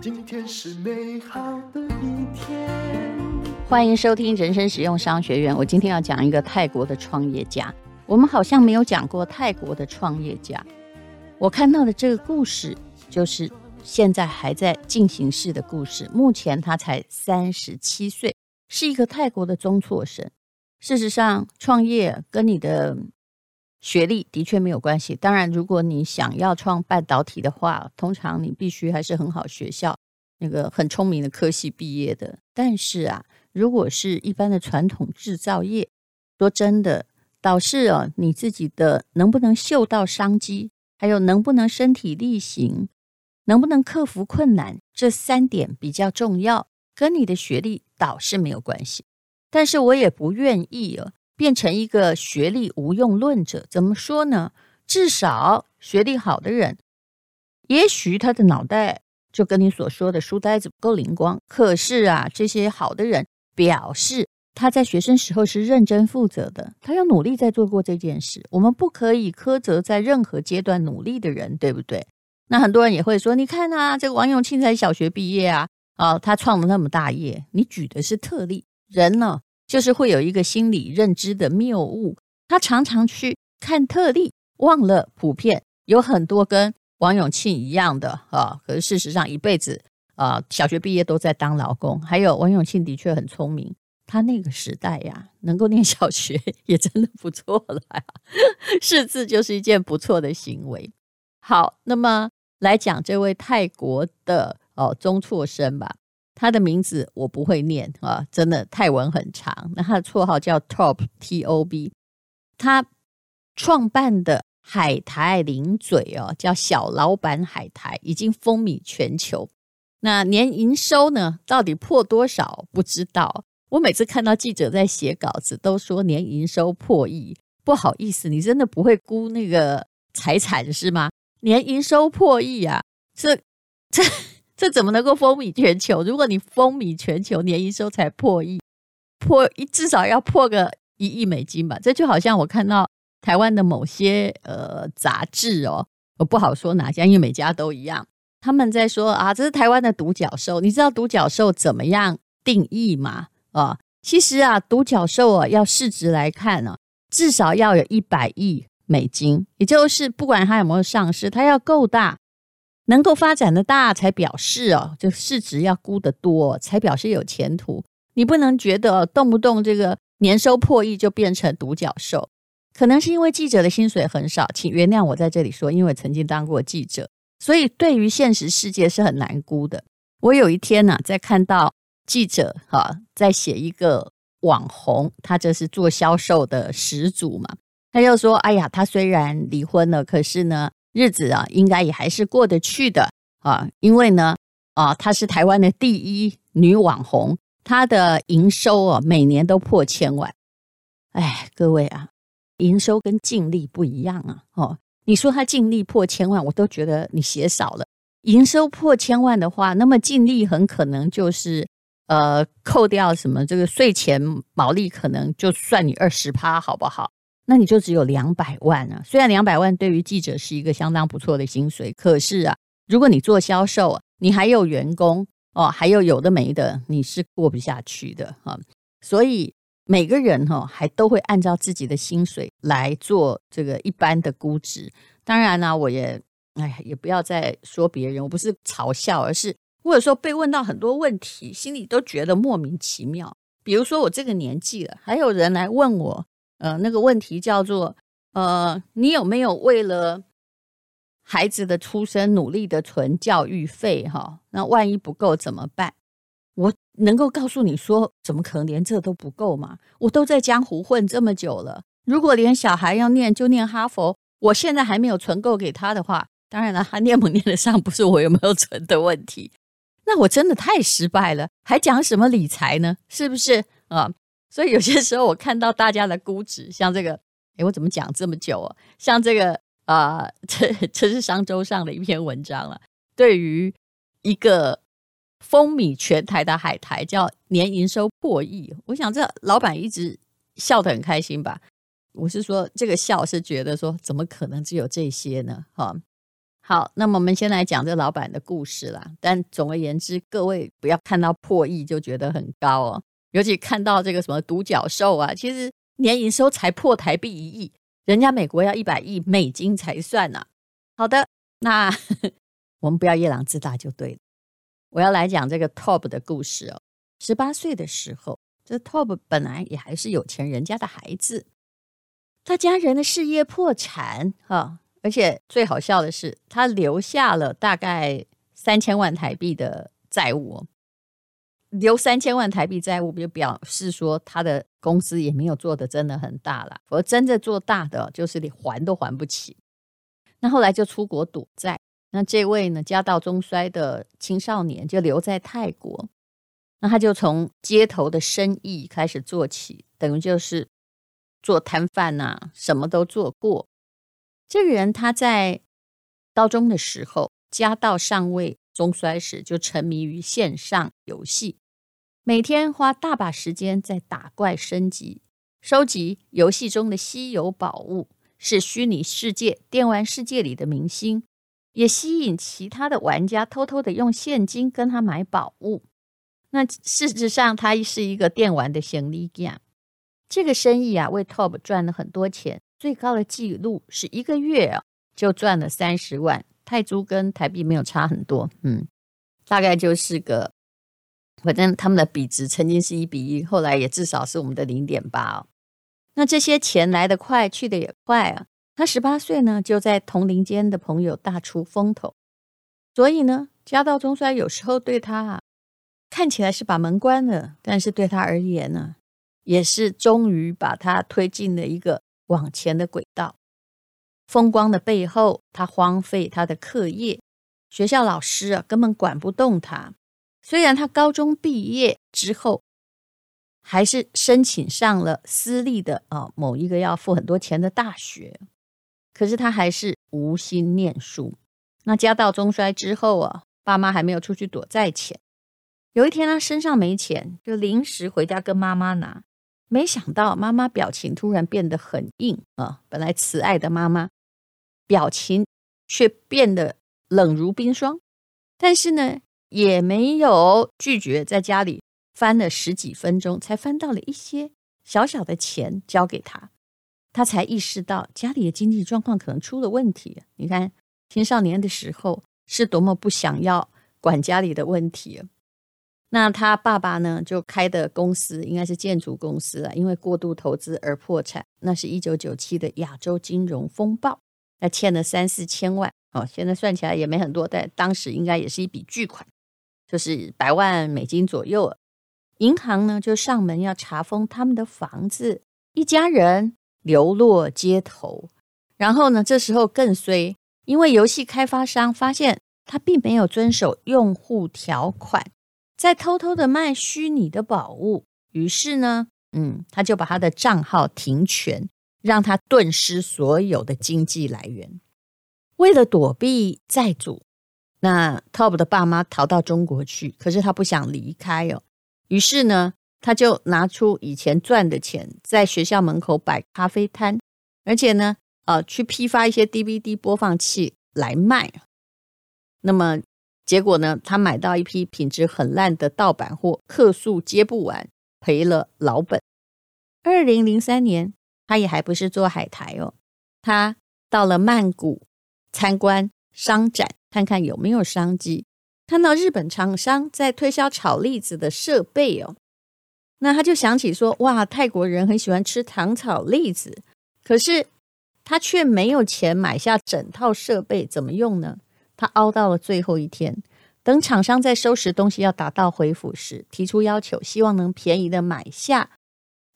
今天是美好的一天。欢迎收听人生实用商学院。我今天要讲一个泰国的创业家。我们好像没有讲过泰国的创业家。我看到的这个故事，就是现在还在进行式的故事。目前他才三十七岁，是一个泰国的中辍生。事实上，创业跟你的学历的确没有关系。当然，如果你想要创半导体的话，通常你必须还是很好学校，那个很聪明的科系毕业的。但是啊，如果是一般的传统制造业，说真的，倒是啊，你自己的能不能嗅到商机，还有能不能身体力行，能不能克服困难，这三点比较重要，跟你的学历倒是没有关系。但是我也不愿意啊。变成一个学历无用论者，怎么说呢？至少学历好的人，也许他的脑袋就跟你所说的书呆子不够灵光。可是啊，这些好的人表示他在学生时候是认真负责的，他要努力在做过这件事。我们不可以苛责在任何阶段努力的人，对不对？那很多人也会说，你看啊，这个王永庆才小学毕业啊，啊，他创了那么大业。你举的是特例，人呢？就是会有一个心理认知的谬误，他常常去看特例，忘了普遍有很多跟王永庆一样的啊。可是事实上，一辈子啊，小学毕业都在当劳工。还有王永庆的确很聪明，他那个时代呀，能够念小学也真的不错了呀，识字就是一件不错的行为。好，那么来讲这位泰国的哦中辍生吧。他的名字我不会念啊，真的泰文很长。那他的绰号叫 Top T O B，他创办的海苔零嘴哦，叫小老板海苔，已经风靡全球。那年营收呢，到底破多少？不知道。我每次看到记者在写稿子，都说年营收破亿。不好意思，你真的不会估那个财产是吗？年营收破亿啊，这这。这怎么能够风靡全球？如果你风靡全球，年营收才破亿，破一至少要破个一亿美金吧。这就好像我看到台湾的某些呃杂志哦，我不好说哪家，因为每家都一样。他们在说啊，这是台湾的独角兽。你知道独角兽怎么样定义吗？啊，其实啊，独角兽啊，要市值来看呢，至少要有一百亿美金，也就是不管它有没有上市，它要够大。能够发展的大才表示哦，就市值要估得多才表示有前途。你不能觉得动不动这个年收破亿就变成独角兽，可能是因为记者的薪水很少，请原谅我在这里说，因为曾经当过记者，所以对于现实世界是很难估的。我有一天呢、啊，在看到记者哈、在写一个网红，他这是做销售的始祖嘛，他又说：“哎呀，他虽然离婚了，可是呢。”日子啊，应该也还是过得去的啊，因为呢，啊，她是台湾的第一女网红，她的营收啊，每年都破千万。哎，各位啊，营收跟净利不一样啊，哦，你说她净利破千万，我都觉得你写少了。营收破千万的话，那么净利很可能就是呃，扣掉什么这个税前毛利，可能就算你二十趴，好不好？那你就只有两百万啊！虽然两百万对于记者是一个相当不错的薪水，可是啊，如果你做销售，你还有员工哦，还有有的没的，你是过不下去的哈。所以每个人哈还都会按照自己的薪水来做这个一般的估值。当然呢，我也哎呀，也不要再说别人，我不是嘲笑，而是或者说被问到很多问题，心里都觉得莫名其妙。比如说我这个年纪了，还有人来问我。呃，那个问题叫做，呃，你有没有为了孩子的出生努力的存教育费？哈，那万一不够怎么办？我能够告诉你说，怎么可能连这都不够吗？我都在江湖混这么久了，如果连小孩要念就念哈佛，我现在还没有存够给他的话，当然了，他念不念得上不是我有没有存的问题，那我真的太失败了，还讲什么理财呢？是不是啊？所以有些时候我看到大家的估值，像这个，哎，我怎么讲这么久啊？像这个啊，呃，这这是商周上的一篇文章了。对于一个风靡全台的海苔，叫年营收破亿，我想这老板一直笑得很开心吧？我是说这个笑是觉得说怎么可能只有这些呢？哈，好，那么我们先来讲这老板的故事啦。但总而言之，各位不要看到破亿就觉得很高哦，尤其看到这个什么独角兽啊，其实年营收才破台币一亿，人家美国要一百亿美金才算呢、啊。好的，那 我们不要夜郎自大就对了。我要来讲这个 Top 的故事哦。十八岁的时候。这 Top 本来也还是有钱人家的孩子，他家人的事业破产哈，而且最好笑的是，他留下了大概三千万台币的债务哦。留三千万台币债务，就表示说他的公司也没有做的真的很大了。而真正做大的，就是你还都还不起。那后来就出国赌债。那这位呢，家道中衰的青少年就留在泰国。那他就从街头的生意开始做起，等于就是做摊贩呐，什么都做过。这个人他在高中的时候，家道尚未中衰时，就沉迷于线上游戏，每天花大把时间在打怪升级，收集游戏中的稀有宝物，是虚拟世界、电玩世界里的明星，也吸引其他的玩家偷偷的用现金跟他买宝物。那事实上，他是一个电玩的行李架。这个生意啊，为 Top 赚了很多钱，最高的记录是一个月啊就赚了三十万泰铢，跟台币没有差很多，嗯，大概就是个，反正他们的比值曾经是一比一，后来也至少是我们的零点八哦。那这些钱来得快，去得也快啊。他十八岁呢，就在同龄间的朋友大出风头，所以呢，家道中衰有时候对他啊。看起来是把门关了，但是对他而言呢，也是终于把他推进了一个往前的轨道。风光的背后，他荒废他的课业，学校老师啊根本管不动他。虽然他高中毕业之后，还是申请上了私立的啊某一个要付很多钱的大学，可是他还是无心念书。那家道中衰之后啊，爸妈还没有出去躲债钱。有一天，他身上没钱，就临时回家跟妈妈拿。没想到妈妈表情突然变得很硬啊！本来慈爱的妈妈，表情却变得冷如冰霜。但是呢，也没有拒绝，在家里翻了十几分钟，才翻到了一些小小的钱交给他。他才意识到家里的经济状况可能出了问题。你看，青少年的时候是多么不想要管家里的问题。那他爸爸呢，就开的公司应该是建筑公司了，因为过度投资而破产。那是一九九七的亚洲金融风暴，那欠了三四千万哦，现在算起来也没很多，但当时应该也是一笔巨款，就是百万美金左右。银行呢就上门要查封他们的房子，一家人流落街头。然后呢，这时候更衰，因为游戏开发商发现他并没有遵守用户条款。在偷偷的卖虚拟的宝物，于是呢，嗯，他就把他的账号停权，让他顿失所有的经济来源。为了躲避债主，那 Top 的爸妈逃到中国去，可是他不想离开哦。于是呢，他就拿出以前赚的钱，在学校门口摆咖啡摊，而且呢，呃，去批发一些 DVD 播放器来卖。那么。结果呢，他买到一批品质很烂的盗版货，客诉接不完，赔了老本。二零零三年，他也还不是做海苔哦，他到了曼谷参观商展，看看有没有商机。看到日本厂商在推销炒栗子的设备哦，那他就想起说：哇，泰国人很喜欢吃糖炒栗子，可是他却没有钱买下整套设备，怎么用呢？他熬到了最后一天，等厂商在收拾东西要打道回府时，提出要求，希望能便宜的买下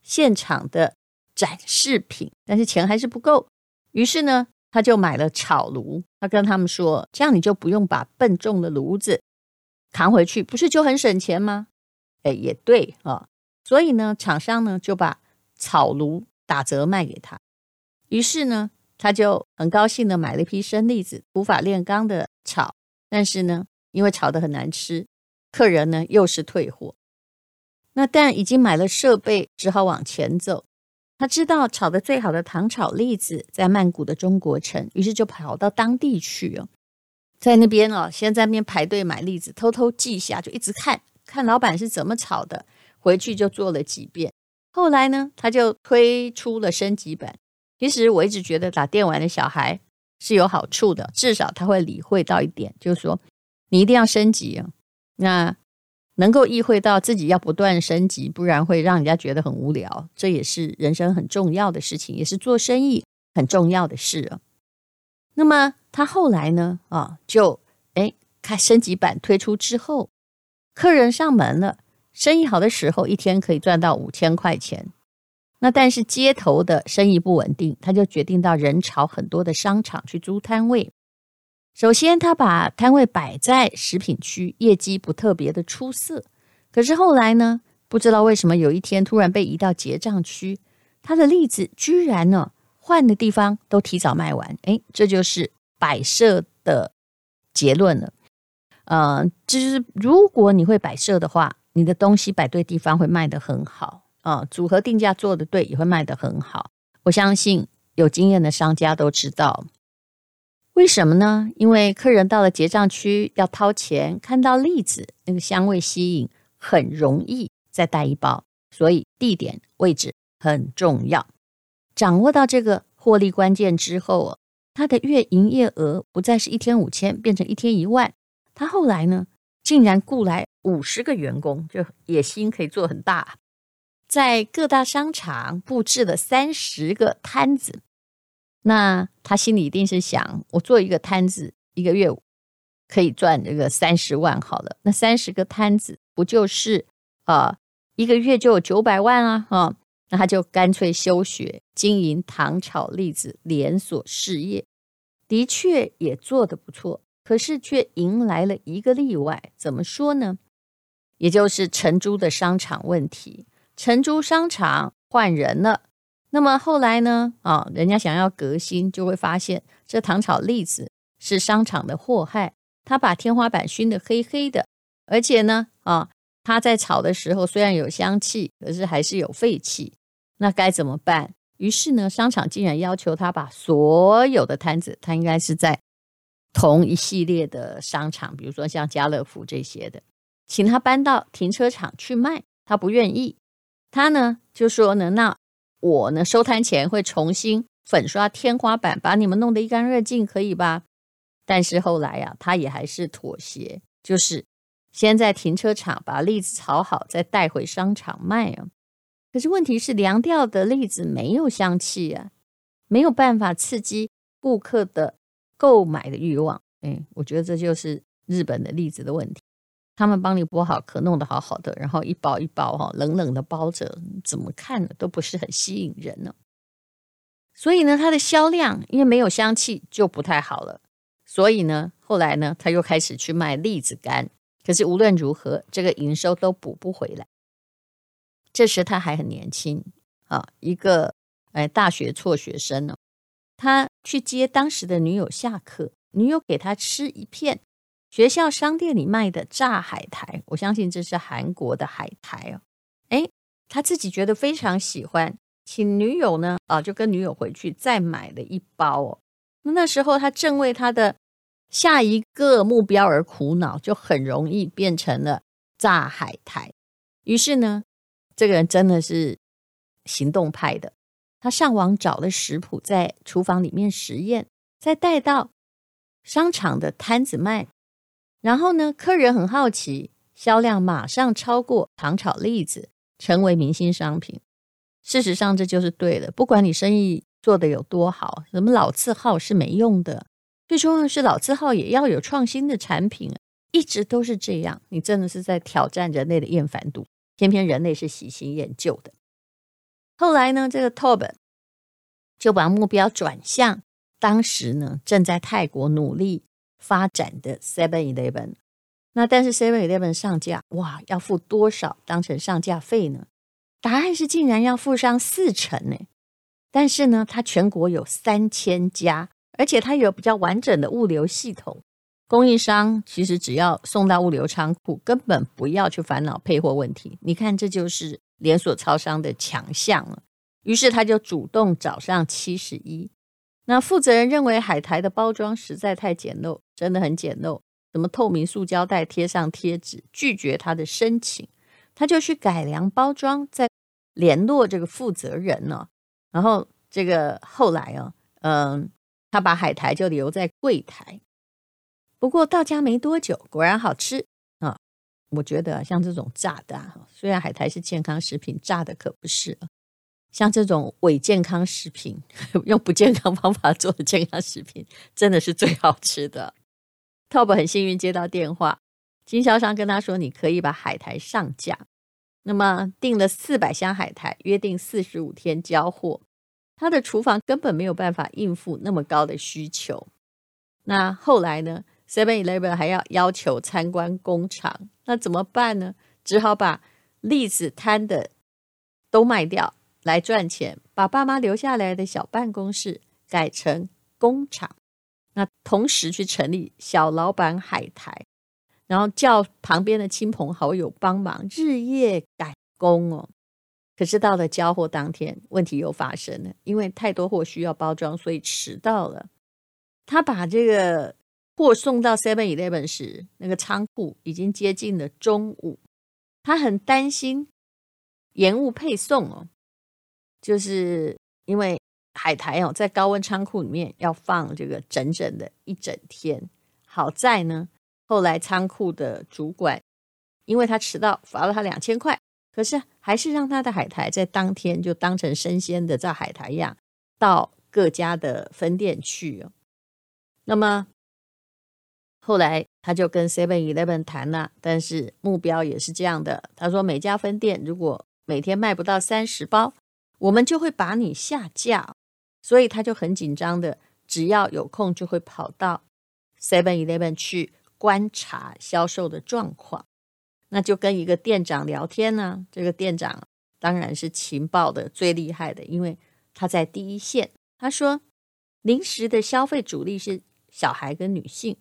现场的展示品，但是钱还是不够。于是呢，他就买了炒炉。他跟他们说：“这样你就不用把笨重的炉子扛回去，不是就很省钱吗？”哎，也对啊。所以呢，厂商呢就把炒炉打折卖给他。于是呢，他就很高兴的买了一批生栗子，土法炼钢的炒，但是呢，因为炒得很难吃，客人呢又是退货。那但已经买了设备，只好往前走。他知道炒的最好的糖炒栗子在曼谷的中国城，于是就跑到当地去哦，在那边哦，先在那边排队买栗子，偷偷记下，就一直看看老板是怎么炒的，回去就做了几遍。后来呢，他就推出了升级版。其实我一直觉得打电玩的小孩是有好处的，至少他会理会到一点，就是说你一定要升级啊，那。能够意会到自己要不断升级，不然会让人家觉得很无聊。这也是人生很重要的事情，也是做生意很重要的事啊。那么他后来呢？啊，就哎，看升级版推出之后，客人上门了，生意好的时候一天可以赚到五千块钱。那但是街头的生意不稳定，他就决定到人潮很多的商场去租摊位。首先，他把摊位摆在食品区，业绩不特别的出色。可是后来呢，不知道为什么有一天突然被移到结账区，他的栗子居然呢换的地方都提早卖完。哎，这就是摆设的结论了。呃，就是如果你会摆设的话，你的东西摆对地方会卖得很好啊，组合定价做得对也会卖得很好。我相信有经验的商家都知道。为什么呢？因为客人到了结账区要掏钱，看到栗子那个香味吸引，很容易再带一包。所以地点位置很重要。掌握到这个获利关键之后，哦他的月营业额不再是一天五千，变成一天一万。他后来呢，竟然雇来五十个员工，就野心可以做很大，在各大商场布置了三十个摊子。那他心里一定是想，我做一个摊子，一个月可以赚这个三十万好了。那三十个摊子不就是啊、一个月就有九百万啊？哈、那他就干脆休学，经营糖炒栗子连锁事业，的确也做得不错。可是却迎来了一个例外，怎么说呢？也就是承租的商场问题，承租商场换人了。那么后来呢？啊，人家想要革新，就会发现这糖炒栗子是商场的祸害。他把天花板熏得黑黑的，而且呢，啊，他在炒的时候虽然有香气，可是还是有废气。那该怎么办？于是呢，商场竟然要求他把所有的摊子，他应该是在同一系列的商场，比如说像家乐福这些的，请他搬到停车场去卖。他不愿意，他呢就说呢，那。我呢，收摊前会重新粉刷天花板，把你们弄得一干二净，可以吧？但是后来呀、他也还是妥协，就是先在停车场把栗子炒好，再带回商场卖啊。可是问题是，凉掉的栗子没有香气啊，没有办法刺激顾客的购买的欲望。哎，我觉得这就是日本的栗子的问题。他们帮你剥好壳，弄得好好的，然后一包一包哈，冷冷的包着，怎么看都不是很吸引人呢。所以呢，它的销量因为没有香气就不太好了。所以呢，后来呢，他又开始去卖栗子干。可是无论如何，这个营收都补不回来。这时他还很年轻啊，一个哎大学辍学生呢，他去接当时的女友下课，女友给他吃一片。学校商店里卖的炸海苔，我相信这是韩国的海苔哦。哎，他自己觉得非常喜欢，请女友呢啊，就跟女友回去再买了一包哦。那那时候他正为他的下一个目标而苦恼，就很容易变成了炸海苔。于是呢，这个人真的是行动派的，他上网找了食谱，在厨房里面实验，再带到商场的摊子卖。然后呢，客人很好奇，销量马上超过糖炒栗子，成为明星商品。事实上，这就是对的。不管你生意做得有多好，什么老字号是没用的。最重要的是，老字号也要有创新的产品，一直都是这样。你真的是在挑战人类的厌烦度，偏偏人类是喜新厌旧的。后来呢，这个 Tob 就把目标转向当时呢正在泰国努力。发展的 Seven Eleven，那但是 Seven Eleven 上架，哇，要付多少当成上架费呢？答案是竟然要付上四成呢。但是呢，它全国有三千家，而且它有比较完整的物流系统，供应商其实只要送到物流仓库，根本不要去烦恼配货问题。你看，这就是连锁超商的强项了。于是他就主动找上七十一。那负责人认为海苔的包装实在太简陋，真的很简陋，什么透明塑胶袋贴上贴纸，拒绝他的申请。他就去改良包装，再联络这个负责人呢、哦。然后这个后来哦，嗯，他把海苔就留在柜台。不过到家没多久，果然好吃啊！我觉得像这种炸的，虽然海苔是健康食品，炸的可不是。像这种伪健康食品，用不健康方法做的健康食品，真的是最好吃的。Top 很幸运接到电话，经销商跟他说：“你可以把海苔上架。”那么订了四百箱海苔，约定四十五天交货。他的厨房根本没有办法应付那么高的需求。那后来呢？Seven Eleven 还要要求参观工厂，那怎么办呢？只好把栗子摊的都卖掉。来赚钱，把爸妈留下来的小办公室改成工厂，那同时去成立小老板海苔，然后叫旁边的亲朋好友帮忙，日夜赶工哦。可是到了交货当天，问题又发生了，因为太多货需要包装，所以迟到了。他把这个货送到 Seven Eleven 时，那个仓库已经接近了中午，他很担心延误配送哦。就是因为海苔哦，在高温仓库里面要放这个整整的一整天。好在呢，后来仓库的主管因为他迟到，罚了他两千块，可是还是让他的海苔在当天就当成生鲜的在海苔一样到各家的分店去哦。那么后来他就跟 Seven Eleven 谈了，但是目标也是这样的。他说每家分店如果每天卖不到三十包，我们就会把你下架，所以他就很紧张的，只要有空就会跑到 Seven Eleven 去观察销售的状况。那就跟一个店长聊天呢，这个店长当然是情报的最厉害的，因为他在第一线。他说，零食的消费主力是小孩跟女性，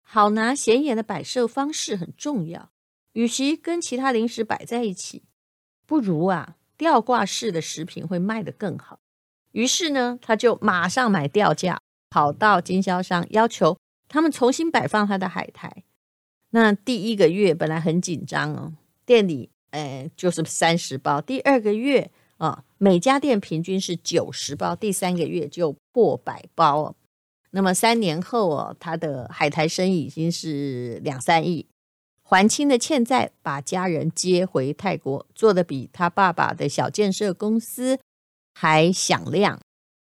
好拿显眼的摆设方式很重要。与其跟其他零食摆在一起，不如啊。吊挂式的食品会卖得更好，于是呢，他就马上买吊架，跑到经销商要求他们重新摆放他的海苔。那第一个月本来很紧张哦，店里哎就是三十包，第二个月啊、每家店平均是九十包，第三个月就破百包哦。那么三年后哦，他的海苔生意已经是两三亿。还清的欠债，把家人接回泰国，做的比他爸爸的小建设公司还响亮。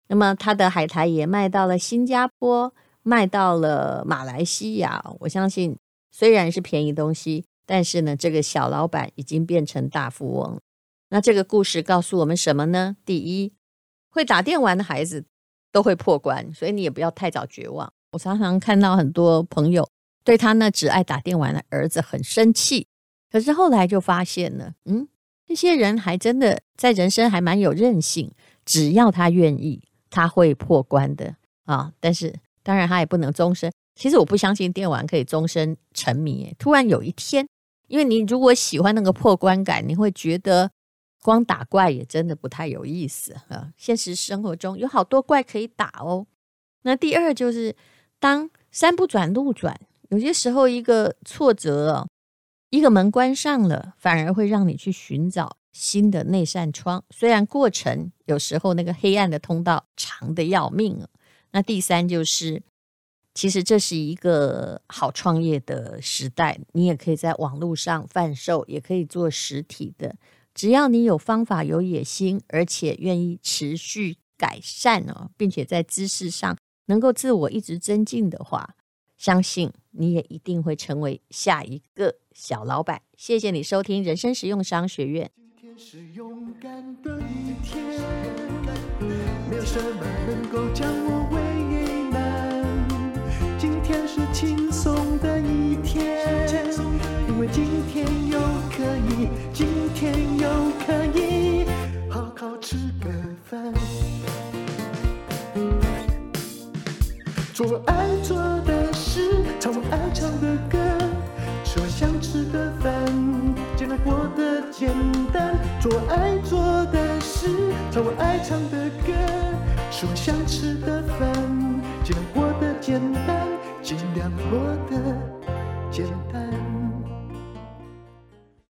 那么他的海苔也卖到了新加坡，卖到了马来西亚。我相信，虽然是便宜东西，但是呢，这个小老板已经变成大富翁。那这个故事告诉我们什么呢？第一，会打电玩的孩子都会破关，所以你也不要太早绝望。我常常看到很多朋友。对他那只爱打电玩的儿子很生气，可是后来就发现了，嗯，这些人还真的在人生还蛮有韧性，只要他愿意，他会破关的啊。但是当然他也不能终身。其实我不相信电玩可以终身沉迷。突然有一天，因为你如果喜欢那个破关感，你会觉得光打怪也真的不太有意思啊。现实生活中有好多怪可以打哦。那第二就是当山不转路转。有些时候，一个挫折，一个门关上了，反而会让你去寻找新的那扇窗。虽然过程有时候那个黑暗的通道长得要命啊。那第三就是，其实这是一个好创业的时代，你也可以在网络上贩售，也可以做实体的。只要你有方法、有野心，而且愿意持续改善哦，并且在知识上能够自我一直增进的话。相信你也一定会成为下一个小老板。谢谢你收听人生实用商学院。今天是勇敢的一天，没有什么能够将我